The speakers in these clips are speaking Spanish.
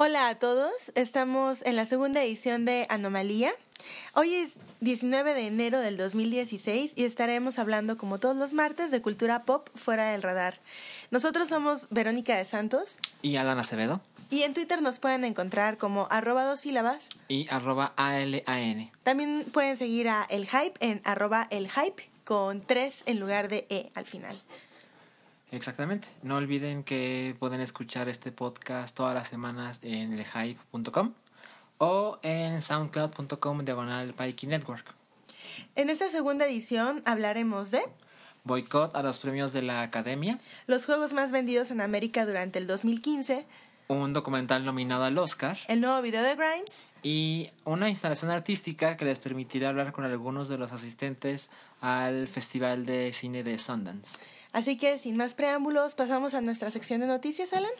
Hola a todos, estamos en la segunda edición de Anomalía. Hoy es 19 de enero del 2016 y estaremos hablando como todos los martes de cultura pop fuera del radar. Nosotros somos Verónica de Santos. Y Alan Acevedo. Y en Twitter nos pueden encontrar como arroba dos sílabas. Y arroba ALAN. También pueden seguir a El Hype en arroba El Hype con tres en lugar de E al final. Exactamente. No olviden que pueden escuchar este podcast todas las semanas en elhype.com o en soundcloud.com diagonal Pikey Network. En esta segunda edición hablaremos de Boicot a los premios de la Academia, los juegos más vendidos en América durante el 2015, un documental nominado al Oscar, el nuevo video de Grimes y una instalación artística que les permitirá hablar con algunos de los asistentes al Festival de Cine de Sundance. Así que, sin más preámbulos, pasamos a nuestra sección de noticias, Alan.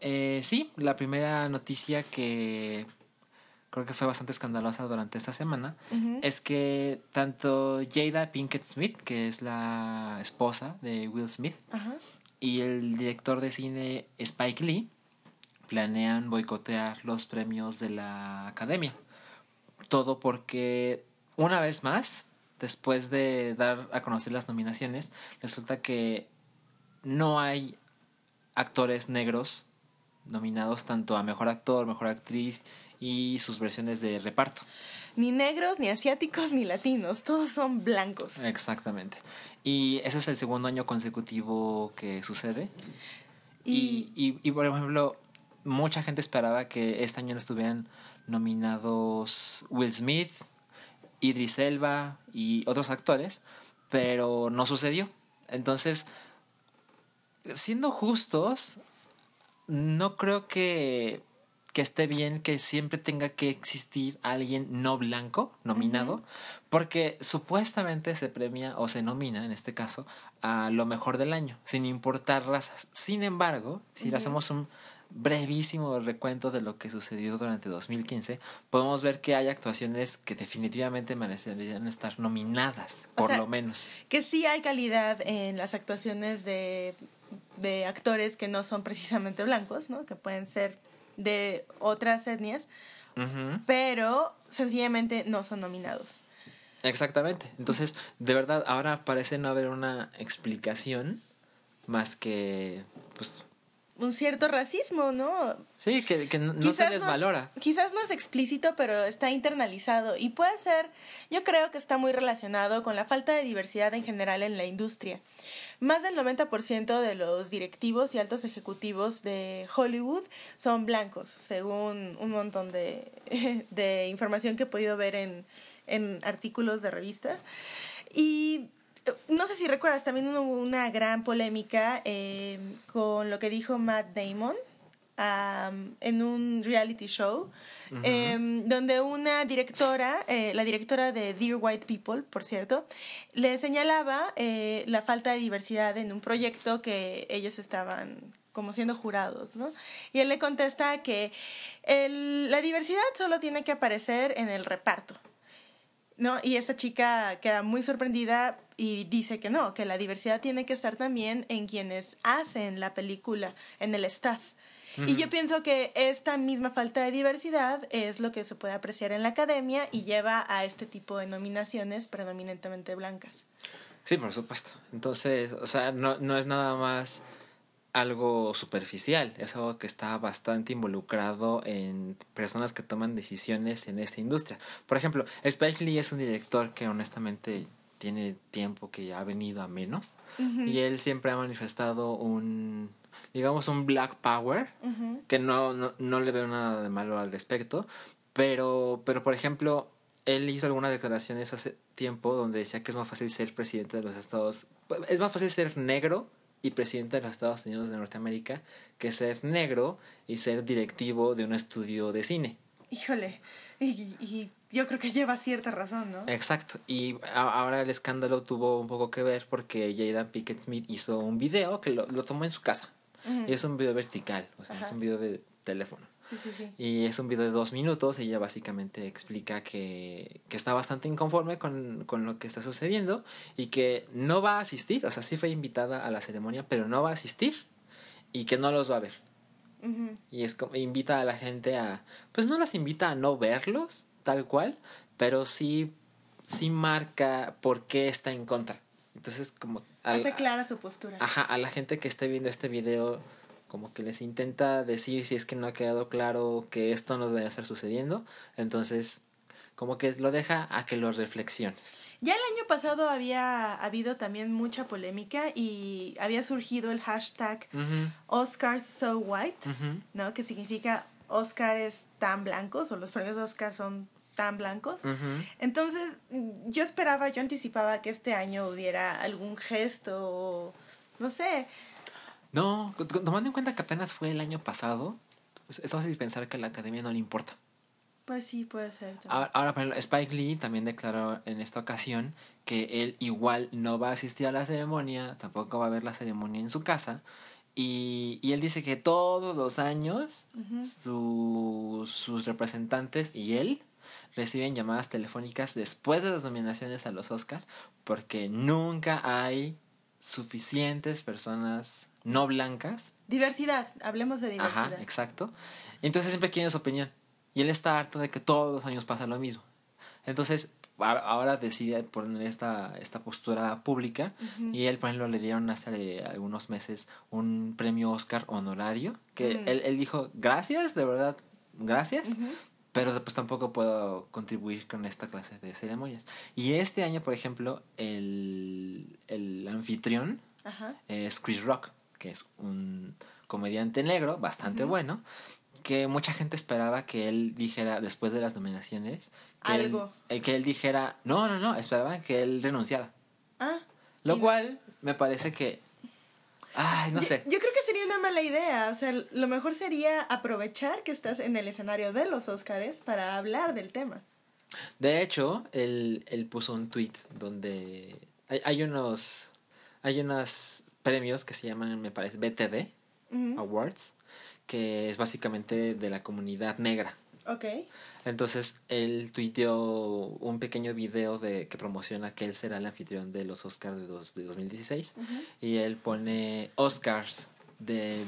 Eh, sí, la primera noticia que creo que fue bastante escandalosa durante esta semana es que tanto Jada Pinkett Smith, que es la esposa de Will Smith, y el director de cine Spike Lee planean boicotear los premios de la academia. Todo porque, una vez más, después de dar a conocer las nominaciones, resulta que no hay actores negros nominados tanto a mejor actor, mejor actriz y sus versiones de reparto. Ni negros, ni asiáticos, ni latinos, todos son blancos. Exactamente. Y ese es el segundo año consecutivo que sucede. Y, y, y por ejemplo, mucha gente esperaba que este año no estuvieran nominados Will Smith, Idris Elba y otros actores, pero no sucedió. Entonces, siendo justos, no creo que, que esté bien que siempre tenga que existir alguien no blanco nominado, porque supuestamente se premia o se nomina, en este caso, a lo mejor del año, sin importar razas. Sin embargo, si le hacemos un brevísimo recuento de lo que sucedió durante 2015, podemos ver que hay actuaciones que definitivamente merecerían estar nominadas, por lo menos. Que sí hay calidad en las actuaciones de, de actores que no son precisamente blancos, ¿no? Que pueden ser de otras etnias, pero sencillamente no son nominados. Exactamente. Entonces, de verdad, ahora parece no haber una explicación más que, pues, un cierto racismo, ¿no? Sí, que, no se les valora. quizás no es explícito, pero está internalizado y puede ser, yo creo que está muy relacionado con la falta de diversidad en general en la industria. Más del 90% de los directivos y altos ejecutivos de Hollywood son blancos, según un montón de, de información que he podido ver en, en artículos de revistas. Y no sé si recuerdas, también hubo una gran polémica eh, con lo que dijo Matt Damon en un reality show, em, donde una directora, eh, la directora de Dear White People, por cierto, le señalaba eh, la falta de diversidad en un proyecto que ellos estaban como siendo jurados, ¿no? Y él le contesta que la diversidad solo tiene que aparecer en el reparto, ¿no? Y esta chica queda muy sorprendida y dice que no, que la diversidad tiene que estar también en quienes hacen la película, en el staff. Y yo pienso que esta misma falta de diversidad es lo que se puede apreciar en la academia y lleva a este tipo de nominaciones predominantemente blancas. Sí, por supuesto. Entonces, o sea, no, no es nada más algo superficial, es algo que está bastante involucrado en personas que toman decisiones en esta industria. Por ejemplo, Spike Lee es un director que honestamente tiene tiempo que ya ha venido a menos. Y él siempre ha manifestado un digamos un black power que no, no, no le veo nada de malo al respecto. Pero pero por ejemplo él hizo algunas declaraciones hace tiempo donde decía que es más fácil ser presidente de los Estados es más fácil ser negro y presidente de los Estados Unidos de Norteamérica que ser negro y ser directivo de un estudio de cine. Híjole, y, yo creo que lleva cierta razón, ¿no? Exacto. Y ahora el escándalo tuvo un poco que ver porque Jada Pickett Smith hizo un video que lo, tomó en su casa. Y es un video vertical, o sea, es un video de teléfono. Sí, sí, sí. Y es un video de dos minutos. Ella básicamente explica que, que está bastante inconforme con, con, lo que está sucediendo y que no va a asistir. O sea, sí fue invitada a la ceremonia, pero no va a asistir. y que no los va a ver. Y es como invita a la gente a, pues no los invita a no verlos, tal cual, pero sí, sí marca por qué está en contra. Entonces, como... Hace clara su postura. Ajá, a la gente que esté viendo este video, como que les intenta decir si es que no ha quedado claro que esto no debe estar sucediendo. Entonces, como que lo deja a que lo reflexiones. Ya el año pasado había habido también mucha polémica y había surgido el hashtag Oscars So White, ¿no? Que significa Oscars tan blancos o los premios Oscar son tan blancos. Entonces, yo esperaba, yo anticipaba que este año hubiera algún gesto o no sé. No, tomando en cuenta que apenas fue el año pasado, pues es fácil pensar que a la academia no le importa. Pues sí, puede ser. Ahora, por ejemplo, Spike Lee también declaró en esta ocasión que él igual no va a asistir a la ceremonia, tampoco va a ver la ceremonia en su casa. Y, y él dice que todos los años sus representantes y él reciben llamadas telefónicas después de las nominaciones a los Oscars porque nunca hay suficientes personas no blancas. Diversidad, hablemos de diversidad. Ajá, exacto. Entonces siempre quieren su opinión. Y él está harto de que todos los años pasa lo mismo. Entonces, ahora decide poner esta, esta postura pública y él, por ejemplo, le dieron hace algunos meses un premio Oscar honorario, que él, él, dijo, gracias, de verdad, gracias, pero pues tampoco puedo contribuir con esta clase de ceremonias. Y este año, por ejemplo, el, el anfitrión es Chris Rock, que es un comediante negro bastante bueno que mucha gente esperaba que él dijera después de las nominaciones que algo. él, eh, que él dijera no no no esperaban que él renunciara ah lo cual me parece que ay no sé. yo creo que sería una mala idea o sea lo mejor sería aprovechar que estás en el escenario de los Óscares para hablar del tema. De hecho él, él puso un tweet donde hay, hay unos hay unos premios que se llaman me parece BTD Awards que es básicamente de la comunidad negra. Ok. Entonces él tuiteó un pequeño video de que promociona que él será el anfitrión de los Oscars de, dos, de 2016 y él pone Oscars de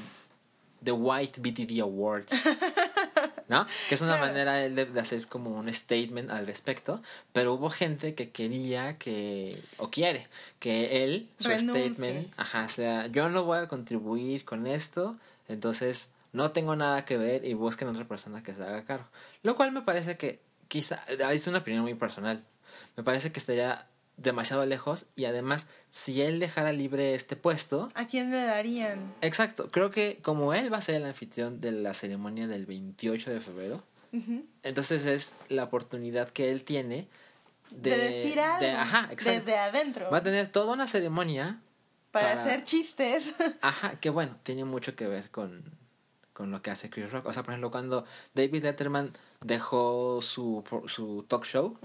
The White BTD Awards. ¿No? Que es una manera de, de, hacer como un statement al respecto, pero hubo gente que quería que, o quiere, que él, su statement, ajá, sea, yo no voy a contribuir con esto, entonces no tengo nada que ver y busquen otra persona que se haga cargo. Lo cual me parece que quizá, es una opinión muy personal, me parece que estaría demasiado lejos y además si él dejara libre este puesto... ¿A quién le darían? Exacto, creo que como él va a ser el anfitrión de la ceremonia del 28 de febrero, entonces es la oportunidad que él tiene de, decir algo ajá, desde adentro. Va a tener toda una ceremonia para hacer chistes. Ajá, que bueno, tiene mucho que ver con con lo que hace Chris Rock. O sea, por ejemplo, cuando David Letterman dejó su, su talk show,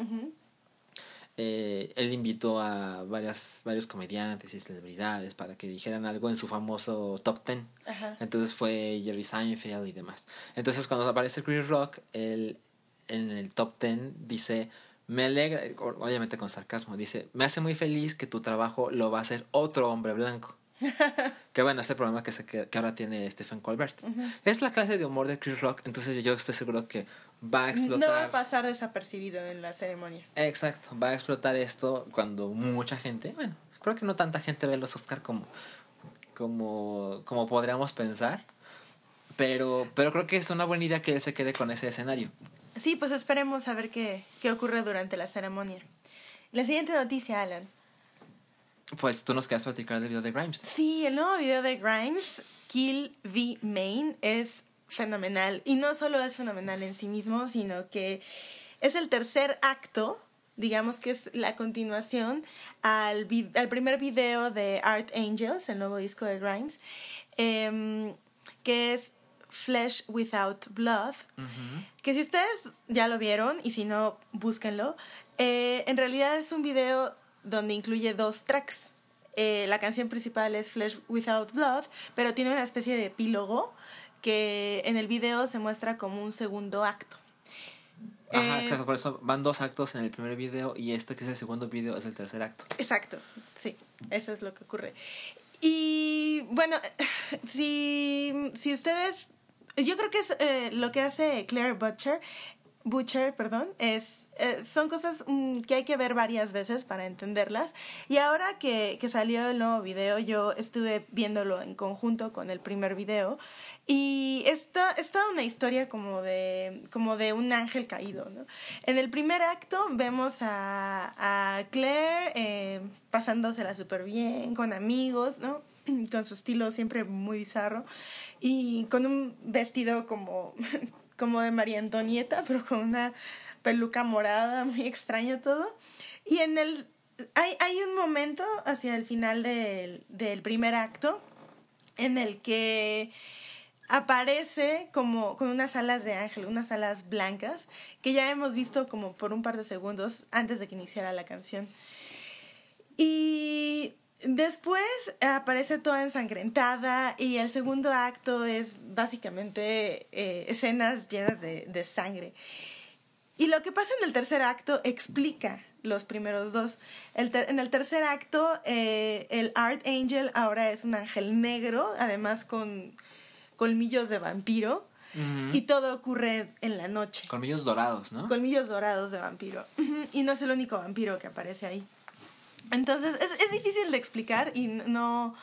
eh, él invitó a varias, varios comediantes y celebridades para que dijeran algo en su famoso top ten. Entonces fue Jerry Seinfeld y demás. Entonces cuando aparece Chris Rock, él en el top ten dice, me alegra, obviamente con sarcasmo, dice, me hace muy feliz que tu trabajo lo va a hacer otro hombre blanco. que bueno, ese problema que, se, que, ahora tiene Stephen Colbert. Es la clase de humor de Chris Rock, entonces yo estoy seguro que va a explotar. No va a pasar desapercibido en la ceremonia. Exacto, va a explotar esto cuando mucha gente, bueno, creo que no tanta gente ve los Oscar como, como, como podríamos pensar, pero, pero creo que es una buena idea que él se quede con ese escenario. Sí, pues esperemos a ver qué, qué ocurre durante la ceremonia. La siguiente noticia, Alan. Pues tú nos quedas platicar del video de Grimes. Sí, el nuevo video de Grimes, Kill V Main, es fenomenal. Y no solo es fenomenal en sí mismo, sino que es el tercer acto, digamos que es la continuación al, al primer video de Art Angels, el nuevo disco de Grimes, em, que es Flesh Without Blood, que si ustedes ya lo vieron y si no, búsquenlo, eh, en realidad es un video donde incluye dos tracks. Eh, la canción principal es Flesh Without Blood, pero tiene una especie de epílogo que en el video se muestra como un segundo acto. Ajá, eh, exacto, por eso van dos actos en el primer video y este que es el segundo video es el tercer acto. Exacto, sí, eso es lo que ocurre. Y bueno, si, si ustedes, yo creo que es eh, lo que hace Claire Butcher Butcher, perdón, es, eh, son cosas mm, que hay que ver varias veces para entenderlas. Y ahora que, que, salió el nuevo video, yo estuve viéndolo en conjunto con el primer video. Y esta es toda una historia como de, como de un ángel caído, ¿no? En el primer acto vemos a, a Claire eh, pasándosela súper bien, con amigos, ¿no? con su estilo siempre muy bizarro y con un vestido como como de María Antonieta, pero con una peluca morada, muy extraño todo. Y en el... Hay, hay un momento hacia el final del, del primer acto en el que aparece como con unas alas de ángel, unas alas blancas, que ya hemos visto como por un par de segundos antes de que iniciara la canción. Y Después aparece toda ensangrentada y el segundo acto es básicamente eh, escenas llenas de, de, sangre. Y lo que pasa en el tercer acto explica los primeros dos. El en el tercer acto, eh, el Art Angel ahora es un ángel negro, además con colmillos de vampiro. Y todo ocurre en la noche. Colmillos dorados, ¿no? Colmillos dorados de vampiro. Y no es el único vampiro que aparece ahí. Entonces, es, es difícil de explicar y no,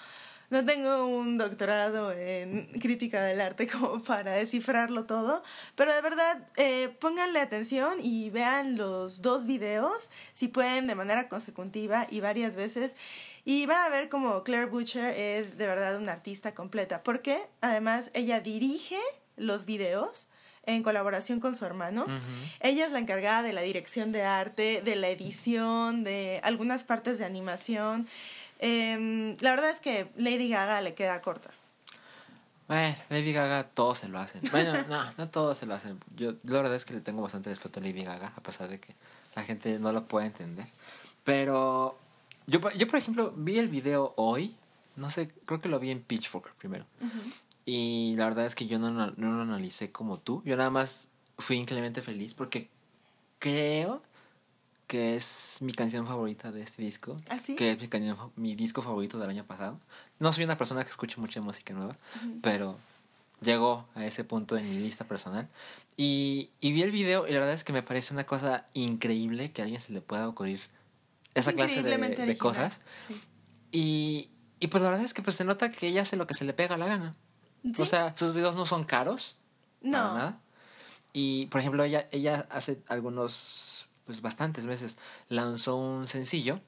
no tengo un doctorado en crítica del arte como para descifrarlo todo, pero de verdad eh, pónganle atención y vean los dos videos, si pueden, de manera consecutiva y varias veces. Y van a ver como Claire Butcher es de verdad una artista completa, porque además ella dirige los videos en colaboración con su hermano. Ella es la encargada de la dirección de arte, de la edición, de algunas partes de animación. Em, la verdad es que Lady Gaga le queda corta. Bueno, Lady Gaga todos se lo hacen. Bueno, no, no todos se lo hacen. Yo la verdad es que le tengo bastante respeto a Lady Gaga, a pesar de que la gente no lo puede entender. Pero yo, yo por ejemplo, vi el video hoy. No sé, creo que lo vi en Pitchfork primero. Y la verdad es que yo no, no, lo analicé como tú. Yo nada más fui increíblemente feliz porque creo que es mi canción favorita de este disco. ¿Ah, sí? Que es mi, canción, mi disco favorito del año pasado. No soy una persona que escuche mucha música nueva, pero llegó a ese punto en mi lista personal. Y, y vi el video y la verdad es que me parece una cosa increíble que a alguien se le pueda ocurrir esa clase de, de cosas. Y, y pues la verdad es que pues se nota que ella hace lo que se le pega la gana. O sea, sus videos no son caros. No. nada. Y, por ejemplo, ella, ella hace algunos, pues bastantes meses, lanzó un sencillo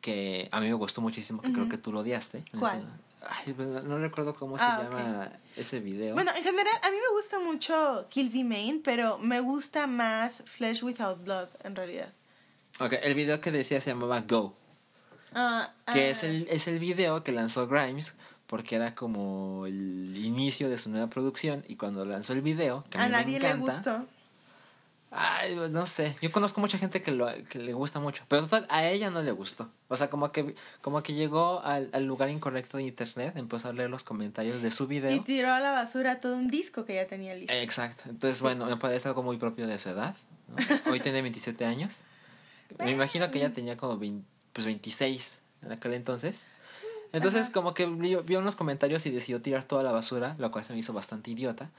que a mí me gustó muchísimo, que creo que tú lo odiaste. ¿Cuál? Ay, pues no recuerdo cómo se ah, llama ese video. Bueno, en general, a mí me gusta mucho Kill V Main, pero me gusta más Flesh Without Blood, en realidad. Ok, el video que decía se llamaba Go. Ah, que es, ah. el, es el video que lanzó Grimes porque era como el inicio de su nueva producción y cuando lanzó el video... a, nadie le gustó. Ay, pues, no sé. Yo conozco mucha gente que, lo, que le gusta mucho, pero total, a ella no le gustó. O sea, como que, como que llegó al, al, lugar incorrecto de internet, empezó a leer los comentarios de su video. Y tiró a la basura todo un disco que ya tenía listo. Exacto. Entonces, bueno, me parece algo muy propio de su edad. Hoy tiene 27 años. Me imagino que ella tenía como pues 26 en aquel entonces. Entonces, como que vio, unos comentarios y decidió tirar toda la basura, lo cual se me hizo bastante idiota.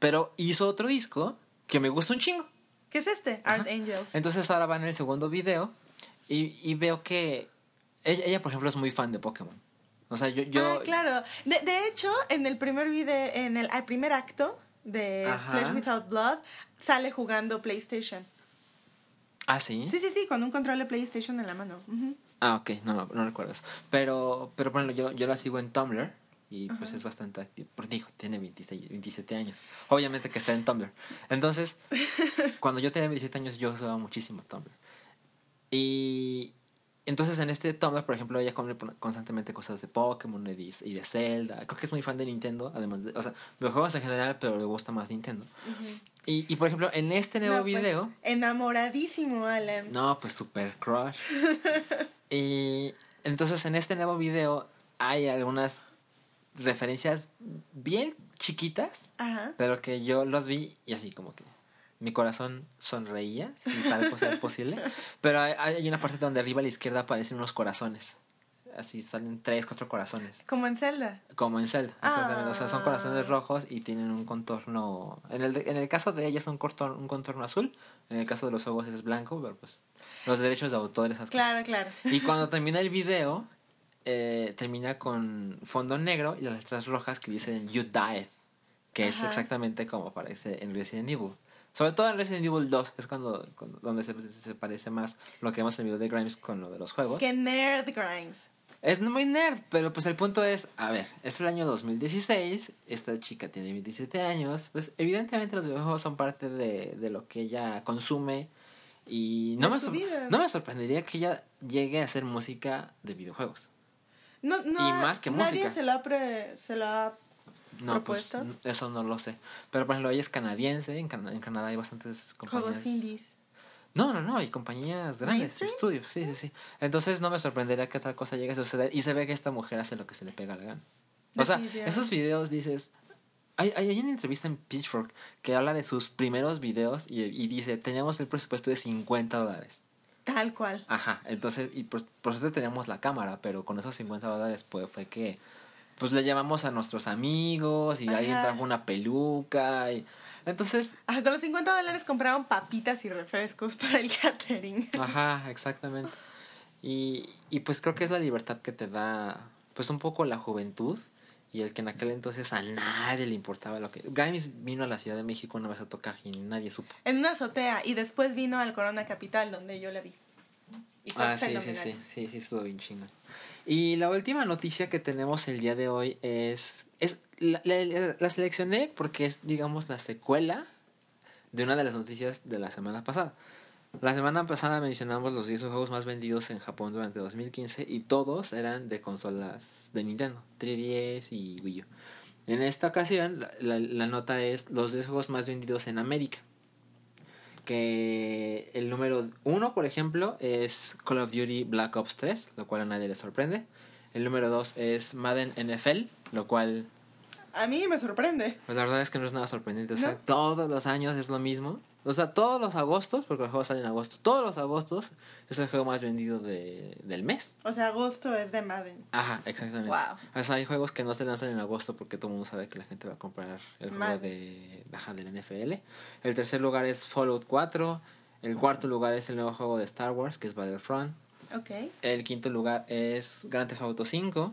Pero hizo otro disco que me gusta un chingo. ¿Qué es este? Art Angels. Entonces ahora va en el segundo video y, y veo que ella, ella, por ejemplo, es muy fan de Pokémon. O sea, yo... yo... Ah, claro. De, de hecho, en el primer video, en el, primer acto de Flesh Without Blood, sale jugando PlayStation. ¿Ah, sí? Sí, sí, sí, con un control de PlayStation en la mano. Ah, ok, no, no, eso. Pero, pero bueno, yo, yo la sigo en Tumblr y pues es bastante activo. Por digo, tiene 26, 27 años. Obviamente que está en Tumblr. Entonces, cuando yo tenía 27 años, yo usaba muchísimo Tumblr. Y entonces en este Tumblr, por ejemplo, ella come constantemente cosas de Pokémon y de Zelda. Creo que es muy fan de Nintendo, además de, o sea, de juegos en general, pero le gusta más Nintendo. y, y, por ejemplo, en este nuevo pues, video... enamoradísimo, Alan. No, pues super crush. Y entonces en este nuevo video hay algunas referencias bien chiquitas, pero que yo los vi y así como que mi corazón sonreía, si tal cosa es posible. Pero hay, una parte donde arriba a la izquierda aparecen unos corazones. así salen tres, cuatro corazones. Como en Zelda. Como en Zelda, exactamente. O sea, son corazones ah. rojos y tienen un contorno. En el, en el caso de ella es un contorno, un contorno azul. En el caso de los ojos es blanco, pero pues los derechos de autor, esas Claro, claro. Y cuando termina el video, eh, termina con fondo negro y las letras rojas que dicen You Died. Que es exactamente como aparece en Resident Evil. Sobre todo en Resident Evil 2 es cuando, donde se, se, parece más lo que hemos en el video de Grimes con lo de los juegos. Que nerd Grimes. Es muy nerd, pero pues el punto es, a ver, es el año 2016, esta chica tiene 27 años, pues evidentemente los videojuegos son parte de, de lo que ella consume y no me, no me sorprendería que ella llegue a hacer música de videojuegos. No, no, y más que nadie se la, se la no, pues eso no lo sé. Pero por ejemplo, ella es canadiense, en, en Canadá hay bastantes compañías. Juegos indies. No, no, no, hay compañías grandes, estudios, sí, sí, sí. Entonces no me sorprendería que otra cosa llegue a suceder y se ve que esta mujer hace lo que se le pega la gana. O sea, esos videos dices, hay, hay una entrevista en Pitchfork que habla de sus primeros videos y, y dice, teníamos el presupuesto de 50 dólares. Tal cual. Ajá, entonces, y por, por eso teníamos la cámara, pero con esos 50 dólares pues fue que pues le llamamos a nuestros amigos y alguien trajo una peluca y entonces... Ajá, con los 50 dólares compraron papitas y refrescos para el catering. Ajá, exactamente. Y, y pues creo que es la libertad que te da pues un poco la juventud y el que en aquel entonces a nadie le importaba lo que... Grimes vino a la Ciudad de México una vez a tocar y nadie supo. En una azotea y después vino al Corona Capital donde yo la vi. ah, sí, sí, sí, sí, sí, estuvo bien chingón. Y la última noticia que tenemos el día de hoy es... es la, la, seleccioné porque es, digamos, la secuela de una de las noticias de la semana pasada. La semana pasada mencionamos los 10 juegos más vendidos en Japón durante 2015 y todos eran de consolas de Nintendo, 3DS y Wii U. En esta ocasión la, la nota es los 10 juegos más vendidos en América que el número uno, por ejemplo, es Call of Duty Black Ops 3, lo cual a nadie le sorprende. El número dos es Madden NFL, lo cual... A mí me sorprende. Pues la verdad es que no es nada sorprendente. O sea, todos los años es lo mismo. O sea, todos los agostos, porque el juego sale en agosto, todos los agostos es el juego más vendido de, del mes. O sea, agosto es de Madden. Ajá, exactamente. Wow. O sea, hay juegos que no se lanzan en agosto porque todo el mundo sabe que la gente va a comprar el juego de, ajá, del NFL. El tercer lugar es Fallout 4. El cuarto lugar es el nuevo juego de Star Wars, que es Battlefront. Ok. El quinto lugar es Grand Theft Auto 5.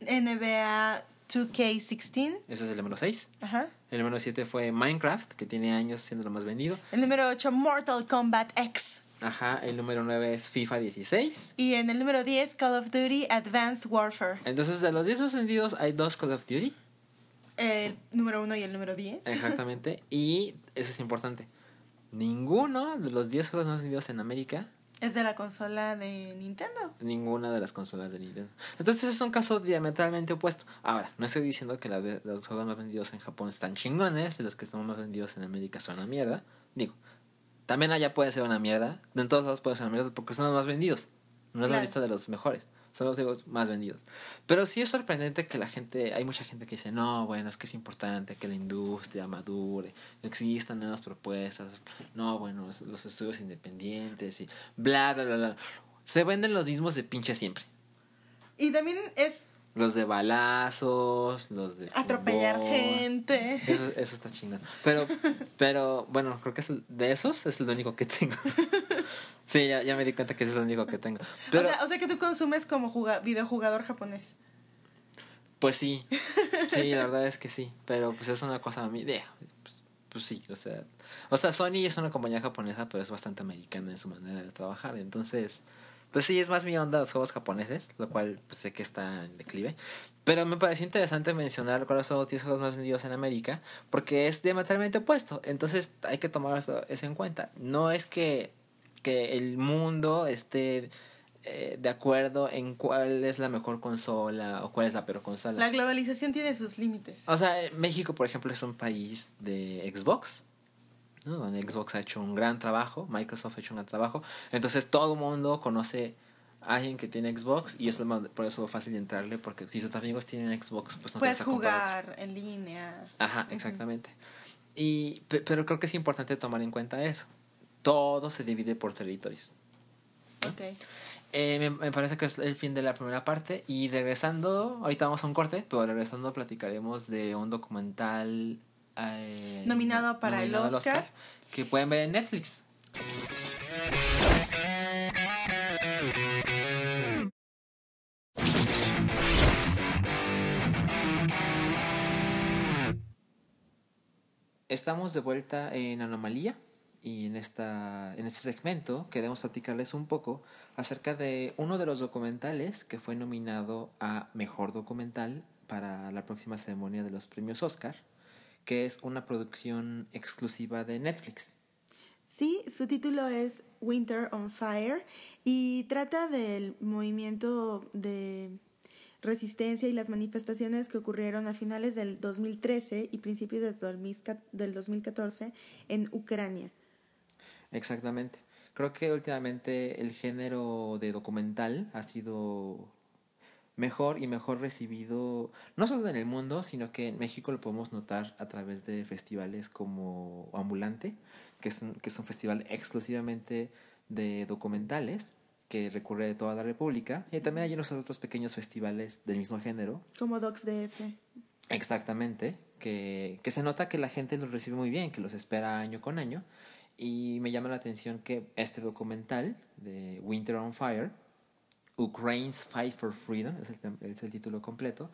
NBA 2K16. Ese es el número 6. Ajá. El número 7 fue Minecraft, que tiene años siendo lo más vendido. El número 8, Mortal Kombat X. Ajá, el número 9 es FIFA 16. Y en el número 10, Call of Duty Advanced Warfare. Entonces, de los 10 más vendidos, hay dos Call of Duty. El número 1 y el número 10. Exactamente. y eso es importante. Ninguno de los 10 juegos más vendidos en América es de la consola de Nintendo. Ninguna de las consolas de Nintendo. Entonces es un caso diametralmente opuesto. Ahora, no estoy diciendo que los juegos más vendidos en Japón están chingones y los que están más vendidos en América son una mierda. Digo, también allá puede ser una mierda. En todos lados puede ser una mierda porque son los más vendidos. No es la lista de los mejores son los juegos más vendidos. Pero sí es sorprendente que la gente, hay mucha gente que dice, no, bueno, es que es importante que la industria madure, existan nuevas propuestas, no, bueno, los estudios independientes y bla, bla, bla, bla. Se venden los mismos de pinche siempre. Y también es los de balazos, los de... Atropellar gente. Eso, eso está chingado. Pero, pero, bueno, creo que es de esos es el único que tengo. sí, ya, ya me di cuenta que ese es el único que tengo. Pero, o, sea, que tú consumes como videojugador japonés. Pues sí, sí, la verdad es que sí. Pero pues es una cosa a mí de... Pues, pues sí, o sea... O sea, Sony es una compañía japonesa, pero es bastante americana en su manera de trabajar. Entonces pues sí, es más mi onda los juegos japoneses, lo cual pues, sé que está en declive. Pero me pareció interesante mencionar cuáles son los 10 juegos más vendidos en América, porque es diametralmente opuesto. Entonces hay que tomar eso, en cuenta. No es que, que el mundo esté eh, de acuerdo en cuál es la mejor consola o cuál es la peor consola. La globalización tiene sus límites. O sea, México, por ejemplo, es un país de Xbox donde Xbox ha hecho un gran trabajo, Microsoft ha hecho un gran trabajo. Entonces todo el mundo conoce a alguien que tiene Xbox y es por eso fácil entrarle, porque si tus amigos tienen Xbox, pues no Puedes jugar en línea. Ajá, exactamente. y, pero creo que es importante tomar en cuenta eso. Todo se divide por territorios. Exacto. Eh, me, parece que es el fin de la primera parte. Y regresando, ahorita vamos a un corte, pero regresando platicaremos de un documental eh, nominado para el Oscar que pueden ver en Netflix. Estamos de vuelta en Anomalía y en, esta, en este segmento queremos platicarles un poco acerca de uno de los documentales que fue nominado a Mejor Documental para la próxima ceremonia de los premios Oscar, que es una producción exclusiva de Netflix. Sí, su título es Winter on Fire y trata del movimiento de resistencia y las manifestaciones que ocurrieron a finales del 2013 y principios del 2014 en Ucrania. Exactamente. Creo que últimamente el género de documental ha sido mejor y mejor recibido, no solo en el mundo, sino que en México lo podemos notar a través de festivales como Ambulante, que es un, que es un festival exclusivamente de documentales que recurre de toda la República. Y también hay unos otros pequeños festivales del mismo género. Como DocsDF. Exactamente, que, que se nota que la gente los recibe muy bien, que los espera año con año. Y me llama la atención que este documental de Winter on Fire, Ukraine's Fight for Freedom, es el, es el título completo,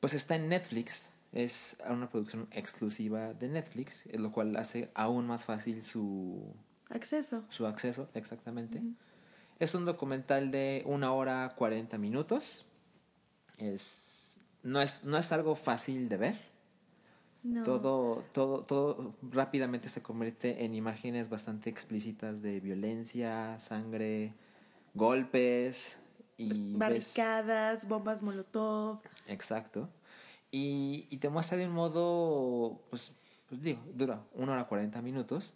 pues está en Netflix. Es una producción exclusiva de Netflix, lo cual hace aún más fácil su acceso. Su acceso, exactamente. Es un documental de una hora cuarenta minutos. Es, no, es, no es algo fácil de ver. Todo, todo, todo rápidamente se convierte en imágenes bastante explícitas de violencia, sangre, golpes y barricadas, bombas molotov. Exacto. Y, y te muestra de un modo, pues, pues digo, dura una hora cuarenta minutos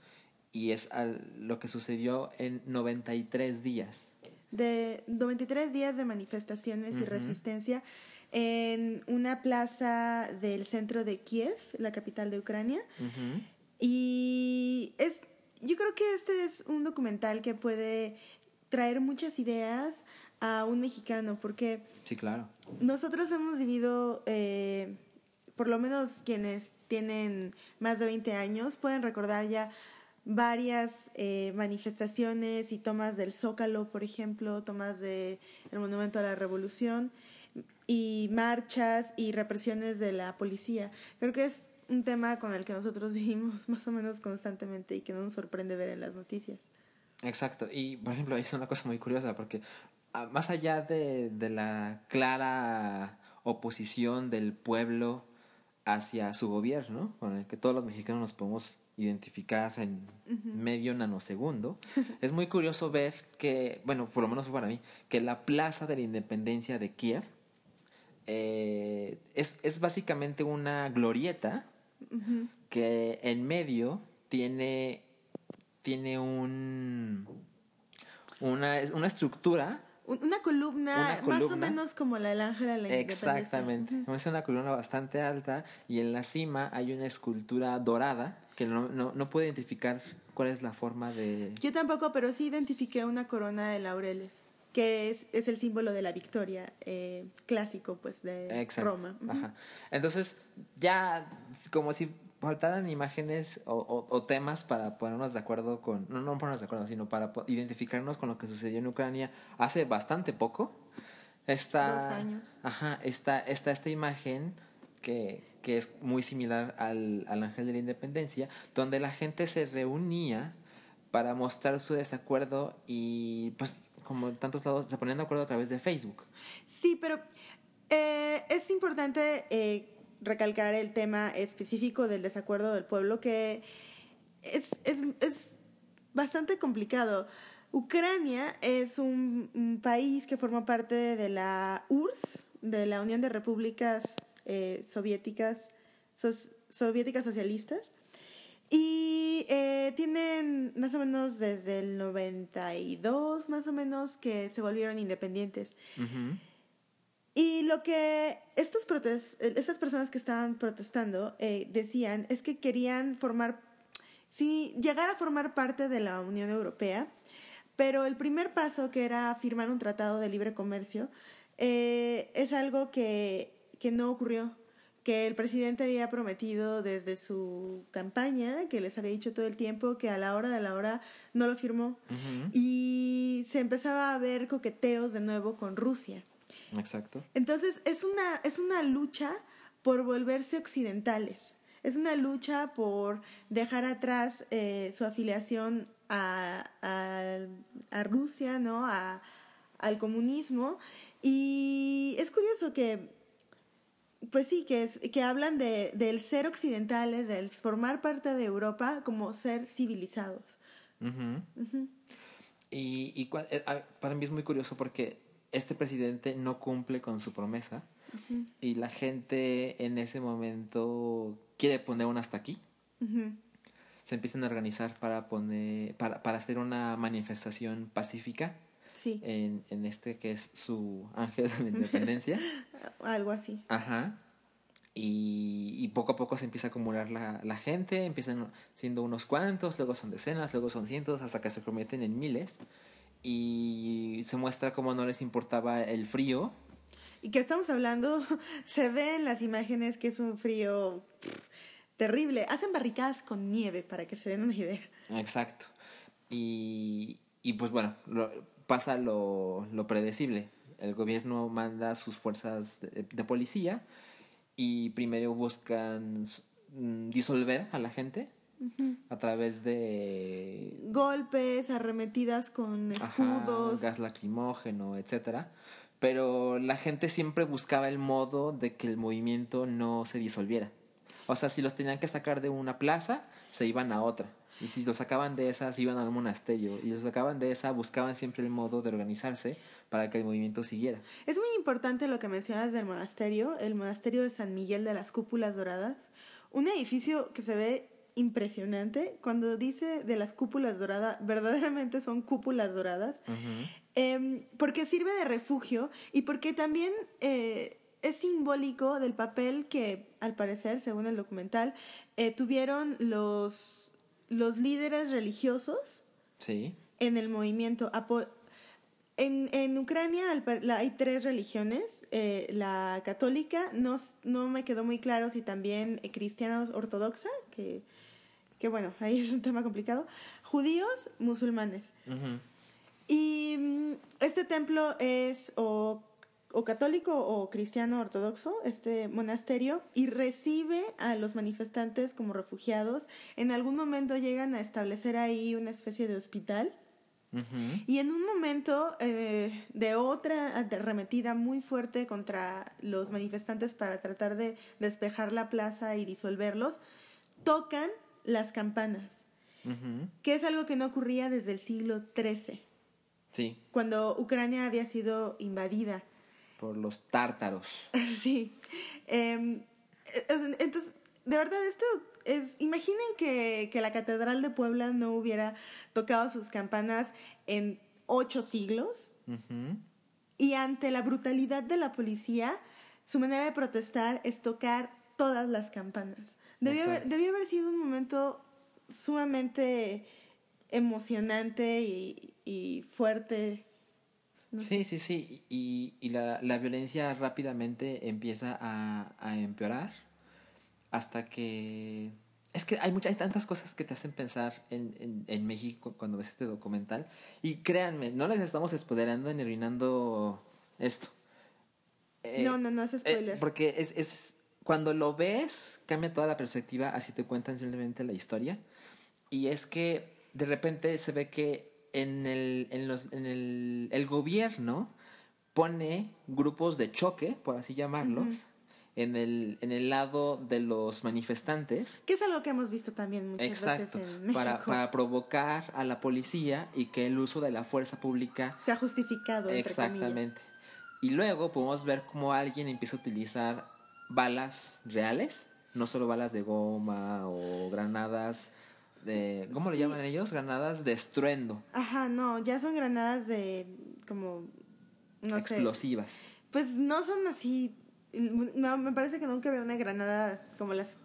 y es lo que sucedió en 93 días. De 93 días de manifestaciones y resistencia en una plaza del centro de Kiev, la capital de Ucrania. Y es, yo creo que este es un documental que puede traer muchas ideas a un mexicano, porque... Sí, claro. Nosotros hemos vivido, eh, por lo menos quienes tienen más de 20 años, pueden recordar ya varias eh, manifestaciones y tomas del Zócalo, por ejemplo, tomas del Monumento a la Revolución y marchas y represiones de la policía. Creo que es un tema con el que nosotros vivimos más o menos constantemente y que no nos sorprende ver en las noticias. Exacto, y por ejemplo, es una cosa muy curiosa porque más allá de, de la clara oposición del pueblo hacia su gobierno, con el que todos los mexicanos nos podemos identificar en medio nanosegundo, es muy curioso ver que, bueno, por lo menos para mí, que la Plaza de la Independencia de Kiev eh, es, es básicamente una glorieta que en medio tiene, tiene un, una, una estructura una columna, más o menos como la del Ángel de la. Exactamente. Es una columna bastante alta y en la cima hay una escultura dorada que no, no, no puedo identificar cuál es la forma de... Yo tampoco, pero sí identifiqué una corona de laureles que es, es el símbolo de la victoria eh, clásico pues de Roma. Ajá. Entonces, ya como si faltaran imágenes o, o, temas para ponernos de acuerdo con, no, no ponernos de acuerdo, sino para identificarnos con lo que sucedió en Ucrania hace bastante poco. Está, Dos años. Ajá, está, está esta imagen que, que es muy similar al, al Ángel de la Independencia, donde la gente se reunía para mostrar su desacuerdo y pues como en tantos lados se ponían de acuerdo a través de Facebook. Sí, pero eh, es importante eh, recalcar el tema específico del desacuerdo del pueblo, que es, es, es bastante complicado. Ucrania es un, país que forma parte de la URSS, de la Unión de Repúblicas eh, Soviéticas, Soviéticas Socialistas, y eh, tienen más o menos desde el 92, más o menos, que se volvieron independientes. Y lo que estos estas personas que estaban protestando eh, decían es que querían formar, sí, llegar a formar parte de la Unión Europea, Pero el primer paso, que era firmar un tratado de libre comercio, eh, es algo que, que no ocurrió que el presidente había prometido desde su campaña, que les había dicho todo el tiempo que a la hora de la hora no lo firmó. Y se empezaba a ver coqueteos de nuevo con Rusia. Exacto. Entonces es una, es una lucha por volverse occidentales. Es una lucha por dejar atrás eh, su afiliación a, a, Rusia, ¿no? A, al comunismo. Y es curioso que pues sí, que, es, que hablan de, del ser occidentales, del formar parte de Europa como ser civilizados. Y, y eh, para mí es muy curioso porque este presidente no cumple con su promesa y la gente en ese momento quiere poner un hasta aquí. Se empiezan a organizar para poner, para, para hacer una manifestación pacífica en, en este que es su ángel de la independencia. Algo así. Ajá. Y, y, poco a poco se empieza a acumular la, la, gente, empiezan siendo unos cuantos, luego son decenas, luego son cientos, hasta que se prometen en miles. Y se muestra como no les importaba el frío. Y que estamos hablando, se ve en las imágenes que es un frío terrible. Hacen barricadas con nieve para que se den una idea. Exacto. Y, y pues bueno, pasa lo, lo, predecible. El gobierno manda sus fuerzas de, policía y primero buscan mm, disolver a la gente a través de golpes, arremetidas con escudos, gas lacrimógeno, etcétera. Pero la gente siempre buscaba el modo de que el movimiento no se disolviera. O sea, si los tenían que sacar de una plaza, se iban a otra. Y si los sacaban de esa, se iban al monasterio. Y los sacaban de esa, buscaban siempre el modo de organizarse para que el movimiento siguiera. Es muy importante lo que mencionas del monasterio, el monasterio de San Miguel de las Cúpulas Doradas. Un edificio que se ve impresionante. Cuando dice de las cúpulas doradas, verdaderamente son cúpulas doradas. Em, porque sirve de refugio y porque también... Eh, es simbólico del papel que, al parecer, según el documental, eh, tuvieron los los líderes religiosos sí. en el movimiento. En, en Ucrania hay tres religiones. Eh, la católica, no, no me quedó muy claro si también cristianos ortodoxa, que, que bueno, ahí es un tema complicado. Judíos, musulmanes. Y mm, este templo es o o católico o cristiano ortodoxo, este monasterio, y recibe a los manifestantes como refugiados. En algún momento llegan a establecer ahí una especie de hospital. Y en un momento eh, de otra arremetida muy fuerte contra los manifestantes para tratar de despejar la plaza y disolverlos, tocan las campanas, que es algo que no ocurría desde el siglo XIII. Sí. Cuando Ucrania había sido invadida por los tártaros. Sí. Em, entonces, de verdad, esto es. Imaginen que, que, la Catedral de Puebla no hubiera tocado sus campanas en ocho siglos. Y ante la brutalidad de la policía, su manera de protestar es tocar todas las campanas. Debió haber, debió haber sido un momento sumamente emocionante y, y fuerte Sí, sí, sí. Y, y la, la, violencia rápidamente empieza a, a, empeorar hasta que... Es que hay, muchas, hay tantas cosas que te hacen pensar en, en, en México cuando ves este documental. Y créanme, no les estamos spoilerando ni arruinando esto. Eh, no, no, no es eh, spoiler. porque es, es, cuando lo ves, cambia toda la perspectiva, así te cuentan simplemente la historia. Y es que de repente se ve que en el, en los, en el, el gobierno pone grupos de choque, por así llamarlos, en, el, en el lado de los manifestantes. Que es algo que hemos visto también muchas Exacto, veces en México. Para, para provocar a la policía y que el uso de la fuerza pública se ha justificado. Exactamente. Y luego podemos ver cómo alguien empieza a utilizar balas reales, no solo balas de goma o granadas de ¿cómo le llaman ellos? Granadas de estruendo. Ajá, no, ya son granadas de como no explosivas. Pues no son así no, me parece que nunca veo una granada como las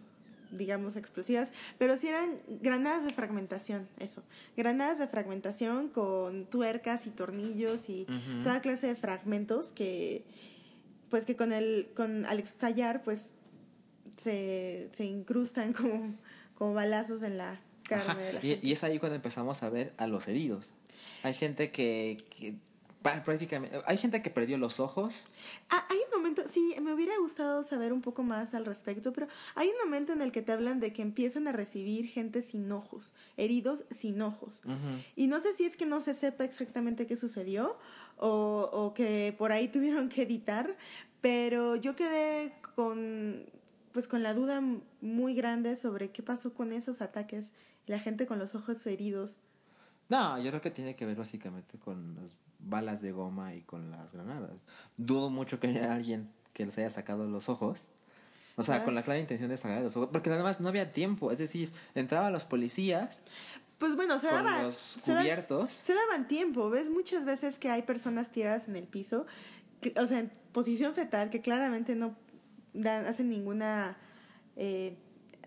digamos, explosivas, pero sí eran granadas de fragmentación, eso. Granadas de fragmentación con tuercas y tornillos y toda clase de fragmentos que, pues que con el, con, al estallar, pues se, se incrustan como, como balazos en la carne de la y, y, es ahí cuando empezamos a ver a los heridos. Hay gente que, que prácticamente hay gente que perdió los ojos ah, hay un momento sí me hubiera gustado saber un poco más al respecto pero hay un momento en el que te hablan de que empiezan a recibir gente sin ojos heridos sin ojos. Y no sé si es que no se sepa exactamente qué sucedió o, o que por ahí tuvieron que editar pero yo quedé con pues con la duda muy grande sobre qué pasó con esos ataques la gente con los ojos heridos no, yo creo que tiene que ver básicamente con las balas de goma y con las granadas. Dudo mucho que haya alguien que les haya sacado los ojos. O sea, con la clara intención de sacar los ojos. Porque nada más no había tiempo. Es decir, entraban los policías. Pues bueno, se daban. Los cubiertos. Se, daban tiempo. Ves muchas veces que hay personas tiradas en el piso. o sea, en posición fetal, que claramente no dan, hacen ninguna. Eh,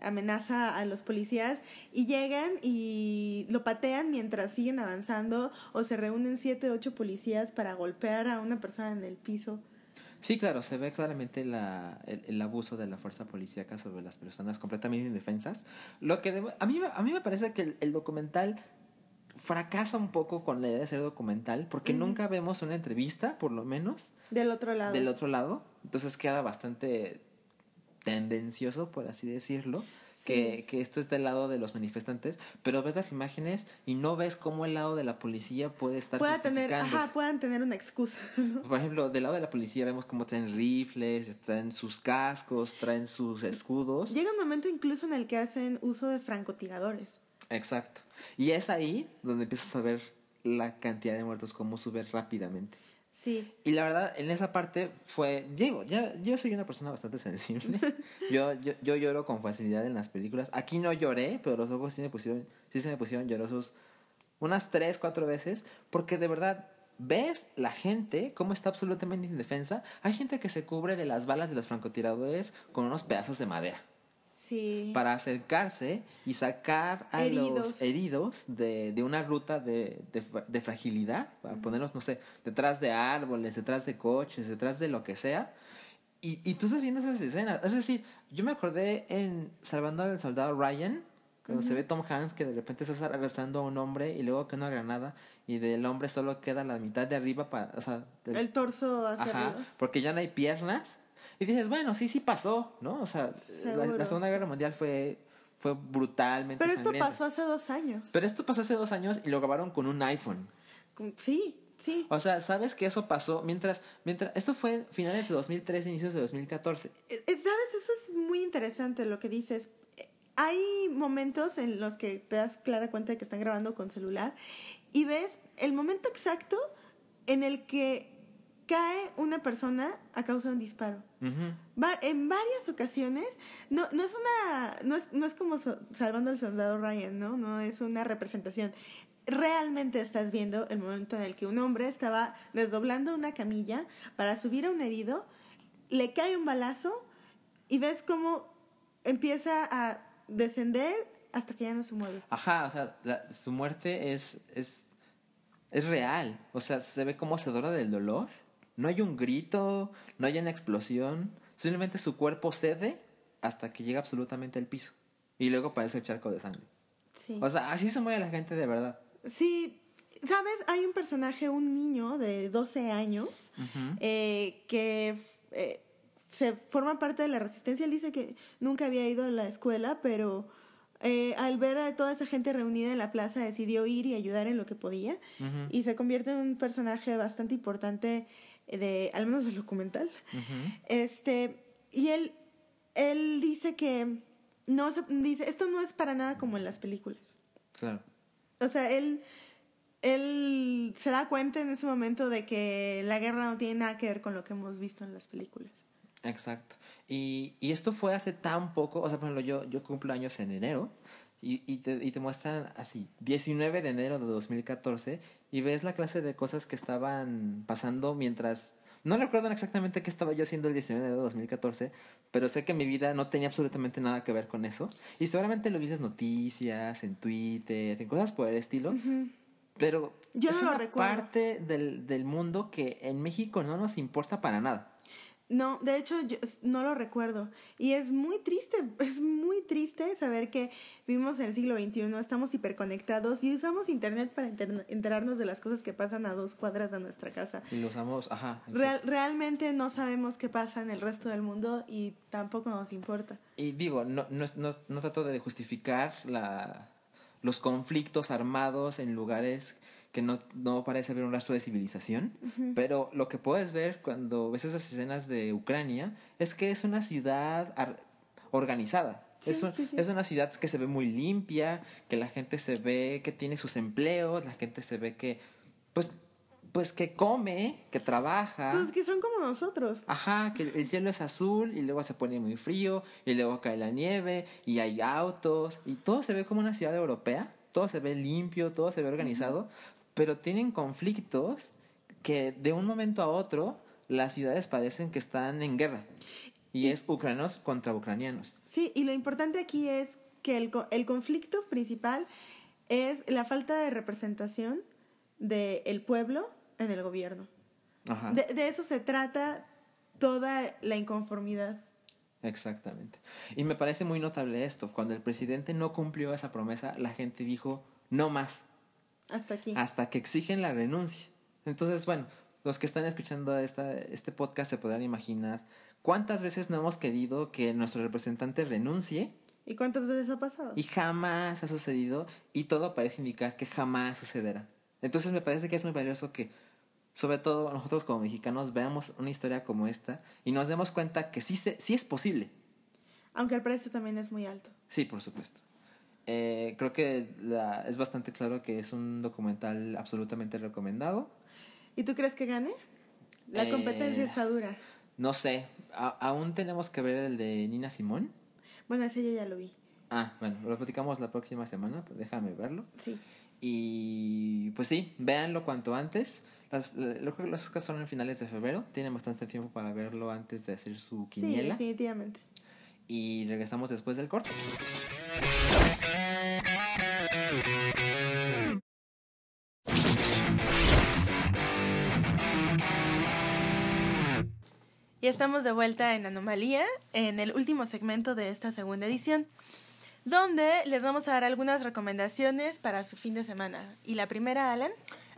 amenaza a los policías y llegan y lo patean mientras siguen avanzando o se reúnen siete, ocho policías para golpear a una persona en el piso. Sí, claro, se ve claramente la, el, abuso de la fuerza policíaca sobre las personas completamente indefensas. Lo que a, mí, a mí me parece que el, documental fracasa un poco con la idea de ser documental porque nunca vemos una entrevista, por lo menos. Del otro lado. Del otro lado. Entonces queda bastante tendencioso, por así decirlo, que, que, esto es del lado de los manifestantes, pero ves las imágenes y no ves cómo el lado de la policía puede estar Pueda tener, ajá, puedan tener una excusa. Por ejemplo, del lado de la policía vemos cómo traen rifles, traen sus cascos, traen sus escudos. Llega un momento incluso en el que hacen uso de francotiradores. Exacto. Y es ahí donde empiezas a ver la cantidad de muertos, cómo sube rápidamente. Sí. Y la verdad, en esa parte fue. Digo, ya, yo soy una persona bastante sensible. yo, yo, yo lloro con facilidad en las películas. Aquí no lloré, pero los ojos sí me pusieron, sí se me pusieron llorosos unas tres, cuatro veces. Porque de verdad, ves la gente cómo está absolutamente indefensa. Hay gente que se cubre de las balas de los francotiradores con unos pedazos de madera para acercarse y sacar a los heridos. de, de una ruta de, de, fragilidad, para ponerlos, no sé, detrás de árboles, detrás de coches, detrás de lo que sea. Y, y tú estás viendo esas escenas. Es decir, yo me acordé en Salvando al Soldado Ryan, cuando se ve Tom Hanks que de repente está arrastrando a un hombre y luego que una granada y del hombre solo queda la mitad de arriba para, o sea, el torso hacia ajá, porque ya no hay piernas y dices, bueno, sí, sí pasó, ¿no? O sea, la, Segunda Guerra Mundial fue, fue brutalmente. Pero esto pasó hace dos años. Pero esto pasó hace dos años y lo grabaron con un iPhone. Sí, sí. O sea, ¿sabes que eso pasó mientras, mientras, esto fue finales de 2013, inicios de 2014? Eh, eh, ¿Sabes? Eso es muy interesante lo que dices. Hay momentos en los que te das clara cuenta de que están grabando con celular y ves el momento exacto en el que cae una persona a causa de un disparo. En varias ocasiones, no, no es una, no es, no es como salvando al soldado Ryan, ¿no? No es una representación. Realmente estás viendo el momento en el que un hombre estaba desdoblando una camilla para subir a un herido, le cae un balazo y ves cómo empieza a descender hasta que ya no se mueve. Ajá, o sea, su muerte es, es, es real. O sea, se ve cómo se dora del dolor no hay un grito, no hay una explosión, simplemente su cuerpo cede hasta que llega absolutamente al piso. Y luego aparece el charco de sangre. Sí. O sea, así se mueve la gente de verdad. Sí, ¿sabes? Hay un personaje, un niño de 12 años, eh, que eh, se forma parte de la resistencia. Él dice que nunca había ido a la escuela, pero eh, al ver a toda esa gente reunida en la plaza decidió ir y ayudar en lo que podía. Y se convierte en un personaje bastante importante de, al menos del documental. Este, y él, él dice que no se, dice, esto no es para nada como en las películas. Claro. O sea, él, él se da cuenta en ese momento de que la guerra no tiene nada que ver con lo que hemos visto en las películas. Exacto. Y, y esto fue hace tan poco, o sea, por ejemplo, yo, yo cumplo años en enero y, y, te, y te muestran así, 19 de enero de 2014 y ves la clase de cosas que estaban pasando mientras No recuerdo exactamente qué estaba yo haciendo el 19 de 2014, pero sé que mi vida no tenía absolutamente nada que ver con eso. Y seguramente lo vi en noticias, en Twitter, en cosas por el estilo. Pero yo es no una parte del, del mundo que en México no nos importa para nada. No, de hecho yo no lo recuerdo. Y es muy triste, es muy triste saber que vivimos en el siglo XXI, estamos hiperconectados y usamos Internet para enterarnos de las cosas que pasan a dos cuadras de nuestra casa. Y usamos, ajá. realmente no sabemos qué pasa en el resto del mundo y tampoco nos importa. Y digo, no, no, no, no trato de justificar la, los conflictos armados en lugares que no, no parece haber un rastro de civilización, pero lo que puedes ver cuando ves esas escenas de Ucrania es que es una ciudad organizada. es, es, una ciudad que se ve muy limpia, que la gente se ve que tiene sus empleos, la gente se ve que, pues, pues que come, que trabaja. Pues que son como nosotros. Ajá, que el cielo es azul y luego se pone muy frío y luego cae la nieve y hay autos y todo se ve como una ciudad europea, todo se ve limpio, todo se ve organizado, pero tienen conflictos que de un momento a otro las ciudades parecen que están en guerra. Y, es ucranianos contra ucranianos. Sí, y lo importante aquí es que el, el conflicto principal es la falta de representación del pueblo en el gobierno. Ajá. De, de eso se trata toda la inconformidad. Exactamente. Y me parece muy notable esto. Cuando el presidente no cumplió esa promesa, la gente dijo, no más. Hasta aquí. Hasta que exigen la renuncia. Entonces, bueno, los que están escuchando esta, este podcast se podrán imaginar cuántas veces no hemos querido que nuestro representante renuncie. ¿Y cuántas veces ha pasado? Y jamás ha sucedido y todo parece indicar que jamás sucederá. Entonces me parece que es muy valioso que, sobre todo nosotros como mexicanos, veamos una historia como esta y nos demos cuenta que sí, se, sí es posible. Aunque el precio también es muy alto. Sí, por supuesto. Eh, creo que la, es bastante claro que es un documental absolutamente recomendado. ¿Y tú crees que gane? La eh, competencia está dura. No sé, aún tenemos que ver el de Nina Simón. Bueno, ese yo ya lo vi. Ah, bueno, lo platicamos la próxima semana, pues déjame verlo. Sí. Y pues sí, véanlo cuanto antes. Las, lo que los son en finales de febrero. Tienen bastante tiempo para verlo antes de hacer su quiniela. Sí, definitivamente. Y regresamos después del corte. Y estamos de vuelta en Anomalía, en el último segmento de esta segunda edición, donde les vamos a dar algunas recomendaciones para su fin de semana. Y la primera, Alan.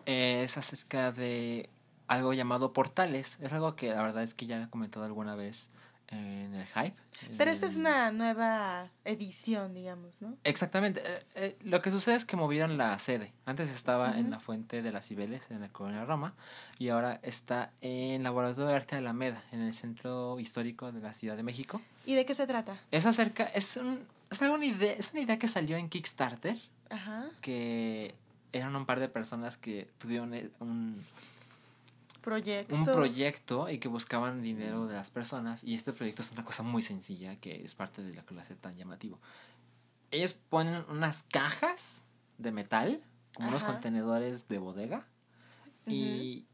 es acerca de algo llamado portales. Es algo que la verdad es que ya he comentado alguna vez en el hype. Pero esta es una nueva edición, digamos, ¿no? Exactamente. Eh, eh, lo que sucede es que movieron la sede. Antes estaba en la Fuente de las Cibeles, en la colonia Roma, y ahora está en Laboratorio de Arte de Alameda, en el centro histórico de la Ciudad de México. ¿Y de qué se trata? Es acerca, es, un, es, una, idea, es una idea que salió en Kickstarter, Ajá. que eran un par de personas que tuvieron eh, un proyecto. un proyecto y que buscaban dinero de las personas. Y este proyecto es una cosa muy sencilla que es parte de la que lo hace tan llamativo. Ellos ponen unas cajas de metal, como unos contenedores de bodega, y,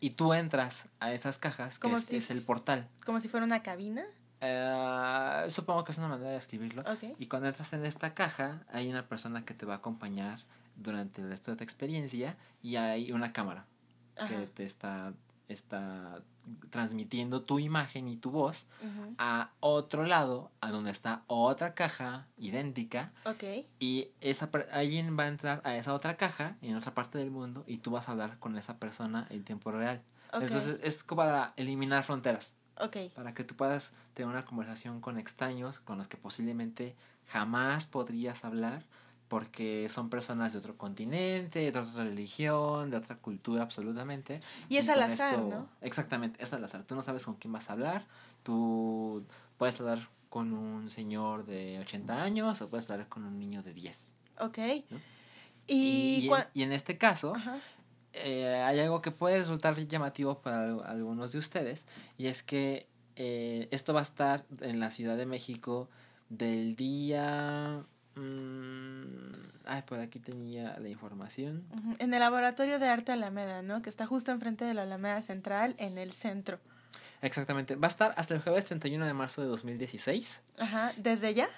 y tú entras a esas cajas, que es, el portal. ¿Como si fuera una cabina? Eh, supongo que es una manera de escribirlo. Y cuando entras en esta caja, hay una persona que te va a acompañar durante el resto de tu experiencia y hay una cámara que te está, está transmitiendo tu imagen y tu voz a otro lado, a donde está otra caja idéntica. Y esa, alguien va a entrar a esa otra caja en otra parte del mundo y tú vas a hablar con esa persona en tiempo real. Entonces es como para eliminar fronteras. Para que tú puedas tener una conversación con extraños con los que posiblemente jamás podrías hablar porque son personas de otro continente, de otra religión, de otra cultura absolutamente. Y es al azar, ¿no? Exactamente, es al azar. Tú no sabes con quién vas a hablar, tú puedes hablar con un señor de 80 años o puedes hablar con un niño de 10. Ok. Y, y, en, este caso, eh, hay algo que puede resultar llamativo para algunos de ustedes, y es que eh, esto va a estar en la Ciudad de México del día Mm, ay, por aquí tenía la información. En el Laboratorio de Arte Alameda, ¿no? Que está justo enfrente de la Alameda Central, en el centro. Exactamente. Va a estar hasta el jueves 31 de marzo de 2016. Ajá. ¿Desde ya?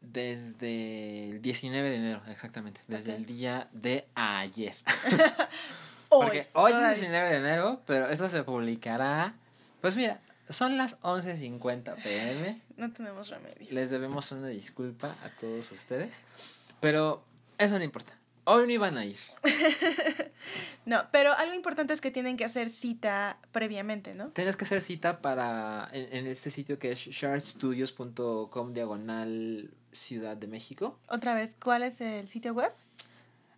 Desde el 19 de enero, exactamente. Desde el día de ayer. Porque hoy, hoy es 19 de enero, pero esto se publicará. Pues mira, son las 11.50 pm. No tenemos remedio. Les debemos una disculpa a todos ustedes. Pero eso no importa. Hoy no iban a ir. no, pero algo importante es que tienen que hacer cita previamente, ¿no? Tienes que hacer cita para en, este sitio que es shardstudios.com diagonal Ciudad de México. Otra vez, ¿cuál es el sitio web?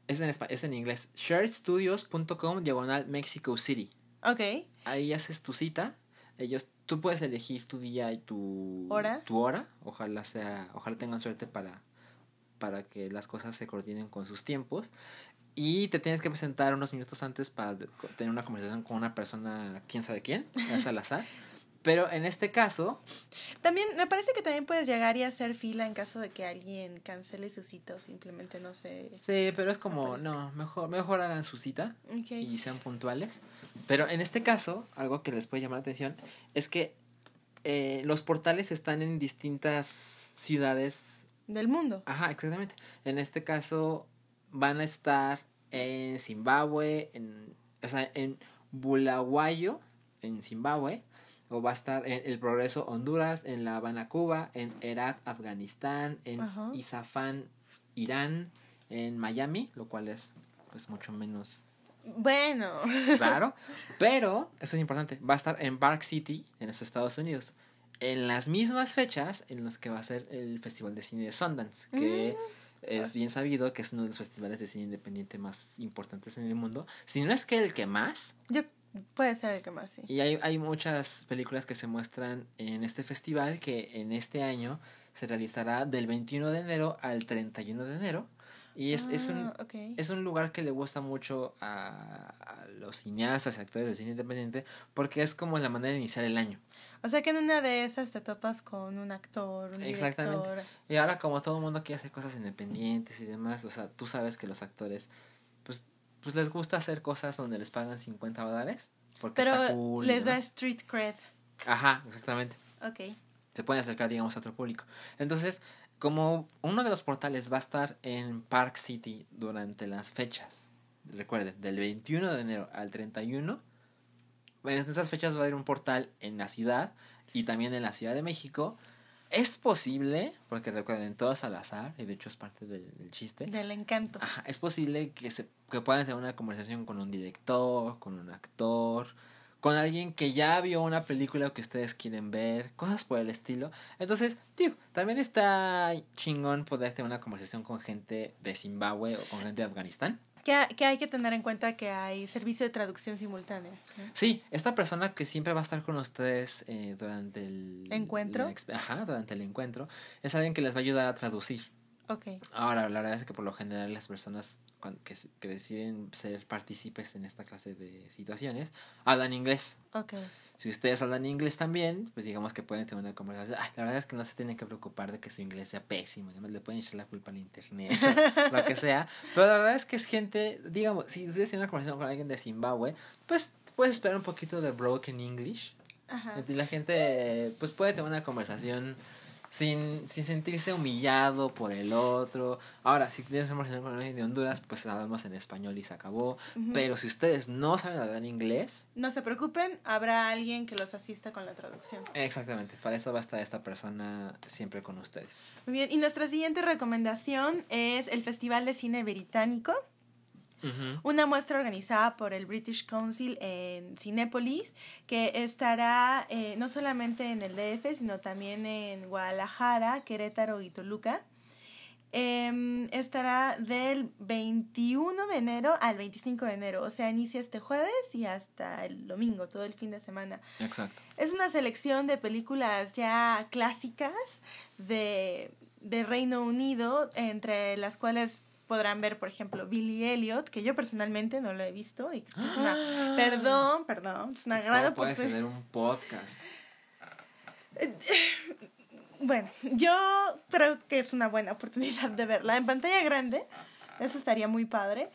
Es en, es en inglés. shardstudios.com diagonal Mexico City. Ok. Ahí haces tu cita. Ellos, tú puedes elegir tu día y tu hora. Tu hora. Ojalá sea, ojalá tengan suerte para para que las cosas se coordinen con sus tiempos. Y te tienes que presentar unos minutos antes para tener una conversación con una persona, quién sabe quién, es al azar. Pero en este caso... También me parece que también puedes llegar y hacer fila en caso de que alguien cancele su cita o simplemente no se... Sí, pero es como, no, mejor, mejor hagan su cita y sean puntuales. Pero en este caso, algo que les puede llamar la atención es que eh, los portales están en distintas ciudades del mundo. Ajá, exactamente. En este caso van a estar en Zimbabue, en, o sea, en Bulawayo, en Zimbabue, o va a estar en El Progreso, Honduras, en La Habana, Cuba, en Herat, Afganistán, en Isafán, Irán, en Miami, lo cual es pues mucho menos bueno. Claro, pero eso es importante, va a estar en Park City, en los Estados Unidos en las mismas fechas en las que va a ser el Festival de Cine de Sundance, que mm. es bien sabido que es uno de los festivales de cine independiente más importantes en el mundo, si no es que el que más. Yo puede ser el que más, sí. Y hay, hay muchas películas que se muestran en este festival que en este año se realizará del 21 de enero al 31 de enero. Y es, es, un, ah, es un lugar que le gusta mucho a, a los cineastas y actores de cine independiente porque es como la manera de iniciar el año. O sea que en una de esas te topas con un actor, un Exactamente. Y ahora como todo el mundo quiere hacer cosas independientes y demás, o sea, tú sabes que los actores, pues, pues les gusta hacer cosas donde les pagan 50 dólares. Porque Pero les da street cred. Ajá, exactamente. Ok. Se pueden acercar, digamos, a otro público. Entonces, como uno de los portales va a estar en Park City durante las fechas, recuerden, del 21 de enero al 31, en esas fechas va a haber un portal en la ciudad y también en la Ciudad de México. Es posible, porque recuerden, todo es al azar, y de hecho es parte del, chiste. Del encanto. Ajá, es posible que, se, que puedan tener una conversación con un director, con un actor, con alguien que ya vio una película que ustedes quieren ver, cosas por el estilo. Entonces, digo, también está chingón poder tener una conversación con gente de Zimbabue o con gente de Afganistán. Que, hay que tener en cuenta que hay servicio de traducción simultánea. Sí, esta persona que siempre va a estar con ustedes eh, durante el encuentro. ajá, durante el encuentro, es alguien que les va a ayudar a traducir. Okay. Ahora, la verdad es que por lo general las personas que, que deciden ser partícipes en esta clase de situaciones hablan inglés. Okay. Si ustedes hablan inglés también, pues digamos que pueden tener una conversación. la verdad es que no se tienen que preocupar de que su inglés sea pésimo. Además, le pueden echar la culpa al internet, lo que sea. Pero la verdad es que es gente, digamos, si ustedes tienen una conversación con alguien de Zimbabue, pues puedes esperar un poquito de broken English. Ajá. Y la gente, pues puede tener una conversación sin, sin sentirse humillado por el otro. Ahora, si tienes conversación con alguien de Honduras, pues hablamos en español y se acabó. Pero si ustedes no saben hablar inglés... No se preocupen, habrá alguien que los asista con la traducción. Exactamente, para eso va a estar esta persona siempre con ustedes. Muy bien, y nuestra siguiente recomendación es el Festival de Cine Británico. Una muestra organizada por el British Council en Cinépolis, que estará eh, no solamente en el DF, sino también en Guadalajara, Querétaro y Toluca. Em, estará del 21 de enero al 25 de enero, o sea, inicia este jueves y hasta el domingo, todo el fin de semana. Exacto. Es una selección de películas ya clásicas de, de Reino Unido, entre las cuales podrán ver, por ejemplo, Billy Elliot, que yo personalmente no lo he visto. Y es una, perdón, perdón, es una gran puedes tener un podcast? bueno, yo creo que es una buena oportunidad de verla en pantalla grande. Eso estaría muy padre.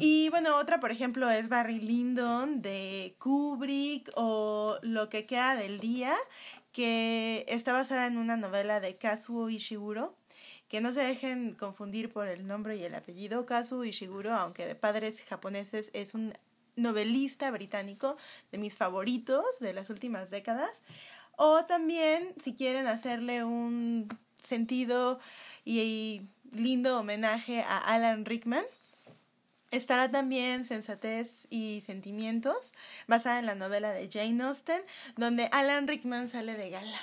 Y bueno, otra, por ejemplo, es Barry Lyndon de Kubrick o Lo que queda del día, que está basada en una novela de Kazuo Ishiguro. Que no se dejen confundir por el nombre y el apellido. Kazuo Ishiguro, aunque de padres japoneses, es un novelista británico de mis favoritos de las últimas décadas. O también, si quieren hacerle un sentido y lindo homenaje a Alan Rickman. Estará también Sensatez y Sentimientos, basada en la novela de Jane Austen, donde Alan Rickman sale de gala.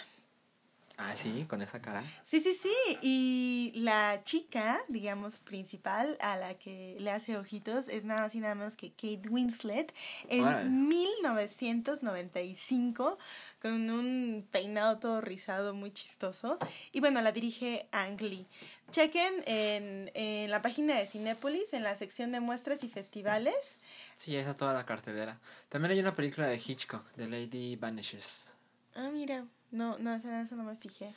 Ah, sí, con esa cara. Sí, sí, sí. Y la chica, digamos, principal a la que le hace ojitos es nada más y nada menos que Kate Winslet en 1995 con un peinado todo rizado muy chistoso. Y bueno, la dirige Ang Lee. Chequen en, en la página de Cinépolis, en la sección de muestras y festivales. Sí, esa toda la cartelera. También hay una película de Hitchcock, The Lady Vanishes. Ah, mira. No, no, eso no me fijé.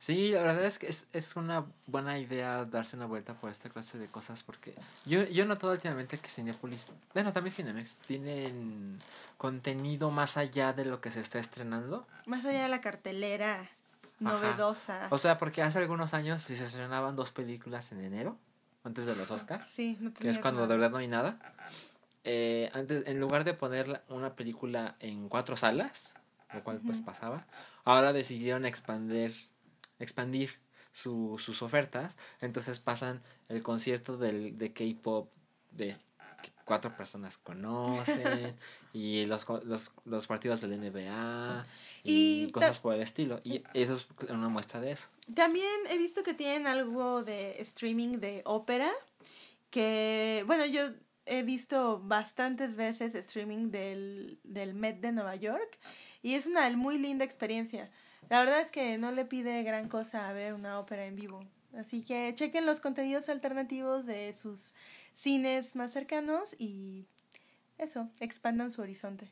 Sí, la verdad es que es, es una buena idea darse una vuelta por esta clase de cosas porque yo, yo he notado últimamente que Cinepolis, bueno, también Cinemex, tienen contenido más allá de lo que se está estrenando. Más allá de la cartelera novedosa. O sea, porque hace algunos años si se estrenaban dos películas en enero, antes de los Oscars, sí, no que es cuando de verdad no hay nada. Eh, antes, en lugar de poner una película en cuatro salas, lo cual pues pasaba, ahora decidieron expandir, expandir su, sus ofertas, entonces pasan el concierto del, de K-Pop de cuatro personas conocen y los, los, los partidos del NBA y, cosas por el estilo. Y eso es una muestra de eso. También he visto que tienen algo de streaming de ópera, que, bueno, yo he visto bastantes veces streaming del, del Met de Nueva York y es una muy linda experiencia. La verdad es que no le pide gran cosa a ver una ópera en vivo. Así que chequen los contenidos alternativos de sus cines más cercanos y eso, expandan su horizonte.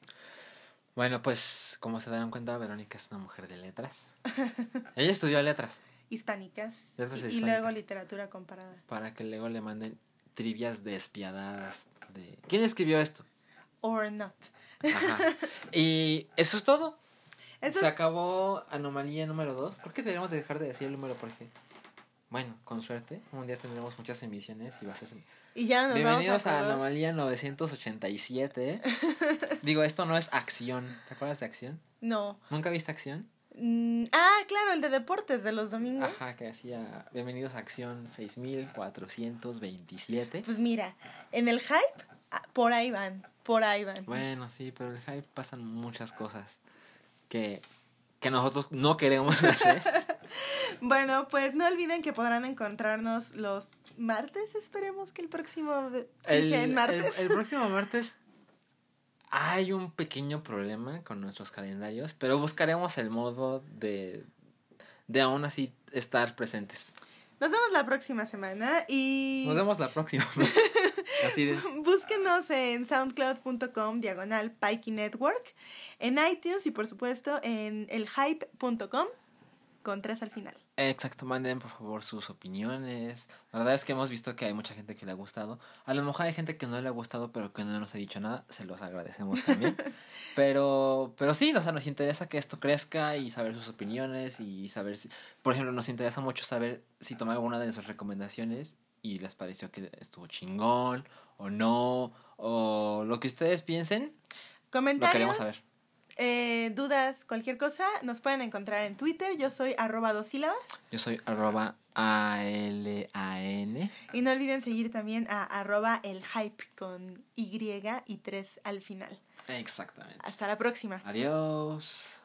Bueno, pues como se dan cuenta, Verónica es una mujer de letras. Ella estudió letras. Hispánicas. y, luego literatura comparada. Para que luego le manden trivias despiadadas de... ¿Quién escribió esto? Or not. Ajá. Y eso es todo. Se acabó Anomalía número 2. Creo que deberíamos dejar de decir el número porque... Bueno, con suerte, un día tendremos muchas emisiones y va a ser... Y ya nos Bienvenidos a, Anomalía 987. Digo, esto no es acción. ¿Te acuerdas de acción? No. ¿Nunca viste acción? Mm, ah, claro, el de deportes de los domingos. Ajá, que hacía Bienvenidos a Acción 6427. Pues mira, en el hype, ah, por ahí van, por ahí van. Bueno, sí, pero en el hype pasan muchas cosas que, que nosotros no queremos hacer. bueno, pues no olviden que podrán encontrarnos los martes, esperemos que el próximo... Sí, el, martes. El, próximo martes hay un pequeño problema con nuestros calendarios, pero buscaremos el modo de, de aún así estar presentes. Nos vemos la próxima semana y... Nos vemos la próxima. Así Búsquenos en soundcloud.com diagonal Pikey Network, en iTunes y por supuesto en elhype.com con tres al final. Exacto, manden por favor sus opiniones. La verdad es que hemos visto que hay mucha gente que le ha gustado. A lo mejor hay gente que no le ha gustado pero que no nos ha dicho nada. Se los agradecemos también. pero, pero sí, o sea, nos interesa que esto crezca y saber sus opiniones y saber si, por ejemplo, nos interesa mucho saber si tomar alguna de nuestras recomendaciones y les pareció que estuvo chingón o no, o lo que ustedes piensen. Comentarios. Eh, dudas, cualquier cosa, nos pueden encontrar en Twitter. Yo soy arroba dos sílabas. Yo soy arroba A-L-A-N. Y no olviden seguir también a arroba el hype con Y y tres al final. Exactamente. Hasta la próxima. Adiós.